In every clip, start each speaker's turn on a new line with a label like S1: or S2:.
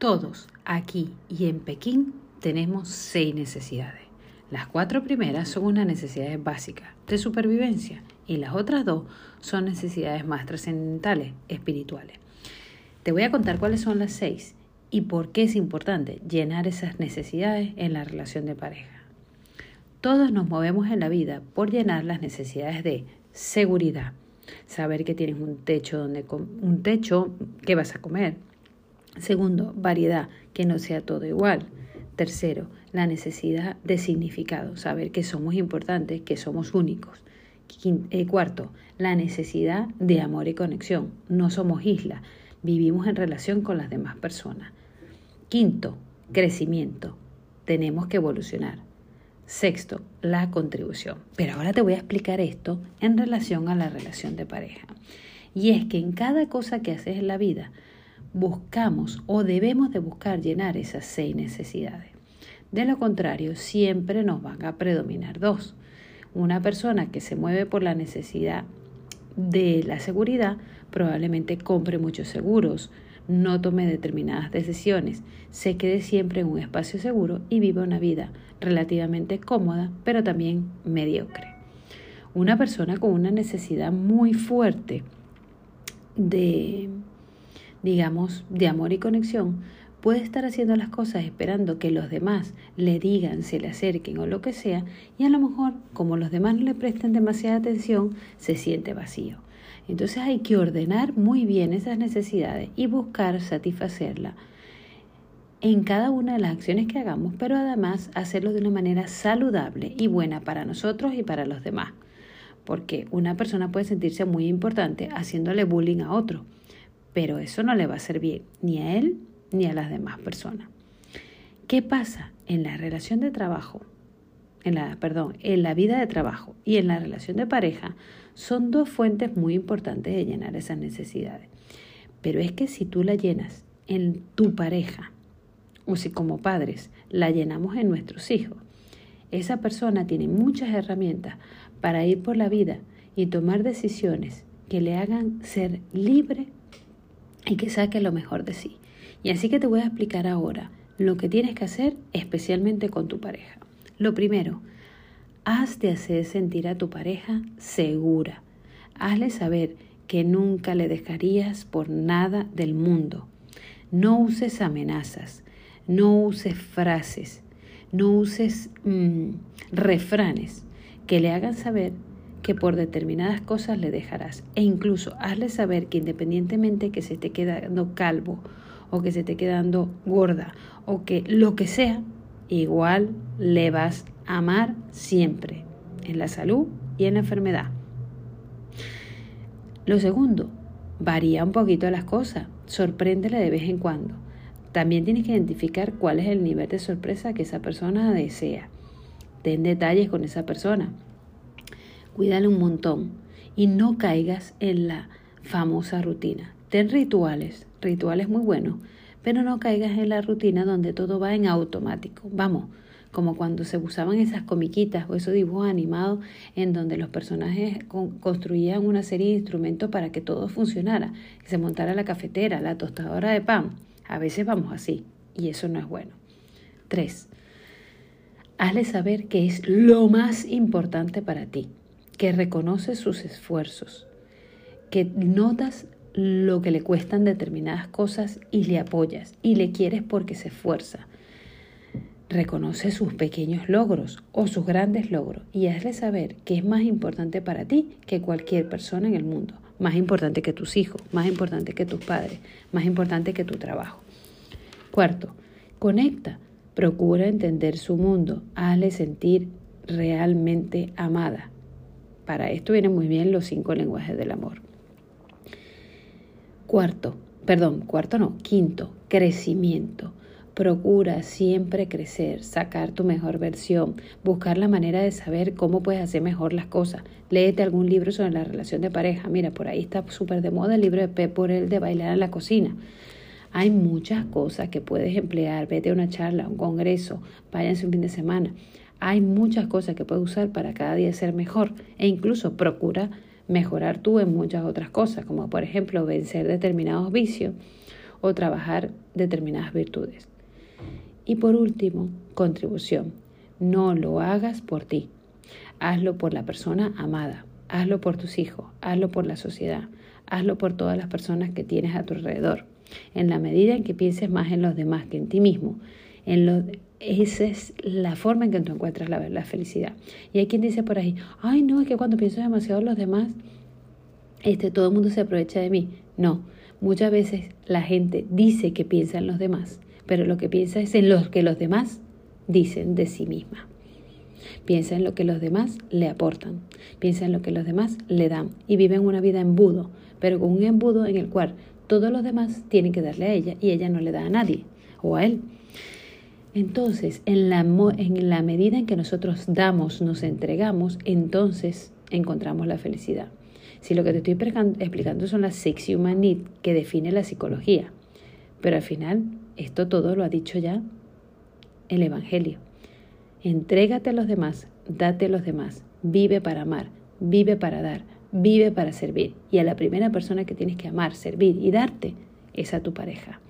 S1: Todos aquí y en Pekín tenemos seis necesidades. Las cuatro primeras son unas necesidades básicas de supervivencia y las otras dos son necesidades más trascendentales, espirituales. Te voy a contar cuáles son las seis y por qué es importante llenar esas necesidades en la relación de pareja. Todos nos movemos en la vida por llenar las necesidades de seguridad, saber que tienes un techo donde un techo que vas a comer, Segundo, variedad, que no sea todo igual. Tercero, la necesidad de significado, saber que somos importantes, que somos únicos. Eh, cuarto, la necesidad de amor y conexión. No somos isla, vivimos en relación con las demás personas. Quinto, crecimiento. Tenemos que evolucionar. Sexto, la contribución. Pero ahora te voy a explicar esto en relación a la relación de pareja. Y es que en cada cosa que haces en la vida, buscamos o debemos de buscar llenar esas seis necesidades. De lo contrario, siempre nos van a predominar dos. Una persona que se mueve por la necesidad de la seguridad probablemente compre muchos seguros, no tome determinadas decisiones, se quede siempre en un espacio seguro y viva una vida relativamente cómoda, pero también mediocre. Una persona con una necesidad muy fuerte de digamos, de amor y conexión, puede estar haciendo las cosas esperando que los demás le digan, se le acerquen o lo que sea, y a lo mejor, como los demás no le prestan demasiada atención, se siente vacío. Entonces hay que ordenar muy bien esas necesidades y buscar satisfacerla en cada una de las acciones que hagamos, pero además hacerlo de una manera saludable y buena para nosotros y para los demás. Porque una persona puede sentirse muy importante haciéndole bullying a otro pero eso no le va a bien ni a él ni a las demás personas. ¿Qué pasa en la relación de trabajo? En la, perdón, en la vida de trabajo y en la relación de pareja son dos fuentes muy importantes de llenar esas necesidades. Pero es que si tú la llenas en tu pareja o si como padres la llenamos en nuestros hijos, esa persona tiene muchas herramientas para ir por la vida y tomar decisiones que le hagan ser libre y que saque lo mejor de sí. Y así que te voy a explicar ahora lo que tienes que hacer especialmente con tu pareja. Lo primero, haz de hacer sentir a tu pareja segura. Hazle saber que nunca le dejarías por nada del mundo. No uses amenazas, no uses frases, no uses mm, refranes que le hagan saber que por determinadas cosas le dejarás. E incluso hazle saber que independientemente que se esté quedando calvo o que se esté quedando gorda o que lo que sea, igual le vas a amar siempre, en la salud y en la enfermedad. Lo segundo, varía un poquito las cosas, sorpréndele de vez en cuando. También tienes que identificar cuál es el nivel de sorpresa que esa persona desea. Ten detalles con esa persona cuídale un montón y no caigas en la famosa rutina. Ten rituales, rituales muy buenos, pero no caigas en la rutina donde todo va en automático. Vamos, como cuando se usaban esas comiquitas o esos dibujos animados en donde los personajes construían una serie de instrumentos para que todo funcionara, que se montara la cafetera, la tostadora de pan. A veces vamos así y eso no es bueno. 3. Hazle saber que es lo más importante para ti que reconoces sus esfuerzos, que notas lo que le cuestan determinadas cosas y le apoyas y le quieres porque se esfuerza. Reconoce sus pequeños logros o sus grandes logros y hazle saber que es más importante para ti que cualquier persona en el mundo, más importante que tus hijos, más importante que tus padres, más importante que tu trabajo. Cuarto, conecta, procura entender su mundo, hazle sentir realmente amada, para esto vienen muy bien los cinco lenguajes del amor. Cuarto, perdón, cuarto no, quinto, crecimiento. Procura siempre crecer, sacar tu mejor versión, buscar la manera de saber cómo puedes hacer mejor las cosas. Léete algún libro sobre la relación de pareja. Mira, por ahí está súper de moda el libro de Pep por el de bailar en la cocina. Hay muchas cosas que puedes emplear. Vete a una charla, a un congreso, váyanse un fin de semana. Hay muchas cosas que puedes usar para cada día ser mejor e incluso procura mejorar tú en muchas otras cosas, como por ejemplo vencer determinados vicios o trabajar determinadas virtudes. Y por último, contribución. No lo hagas por ti. Hazlo por la persona amada. Hazlo por tus hijos. Hazlo por la sociedad. Hazlo por todas las personas que tienes a tu alrededor. En la medida en que pienses más en los demás que en ti mismo, en esa es la forma en que tú encuentras la, felicidad. Y hay quien dice por ahí, ay no, es que cuando pienso demasiado en los demás, este, todo el mundo se aprovecha de mí. No, muchas veces la gente dice que piensa en los demás, pero lo que piensa es en lo que los demás dicen de sí misma. Piensa en lo que los demás le aportan, piensa en lo que los demás le dan y viven una vida embudo, pero con un embudo en el cual todos los demás tienen que darle a ella y ella no le da a nadie o a él. Entonces, en la, medida en que nosotros damos, nos entregamos, entonces encontramos la felicidad. Si lo que te estoy explicando son las six human needs que define la psicología, pero al final esto todo lo ha dicho ya el Evangelio. Entrégate a los demás, date a los demás, vive para amar, vive para dar, vive para servir. Y a la primera persona que tienes que amar, servir y darte es a tu pareja.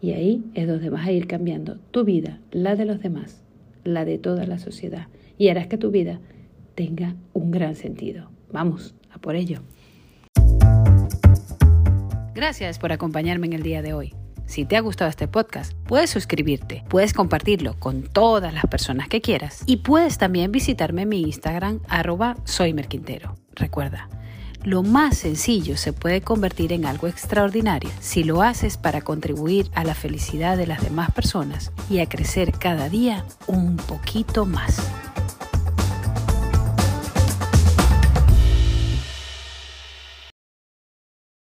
S1: Y ahí es donde vas a ir cambiando tu vida, la de los demás, la de toda la sociedad. Y harás que tu vida tenga un gran sentido. Vamos, a por ello. Gracias por acompañarme en el día de hoy. Si te ha gustado este podcast, puedes suscribirte, puedes compartirlo con todas las personas que quieras y puedes también visitarme en mi Instagram arroba soymerquintero. Recuerda, lo más sencillo se puede convertir en algo extraordinario si lo haces para contribuir a la felicidad de las demás personas y a crecer cada día un poquito más.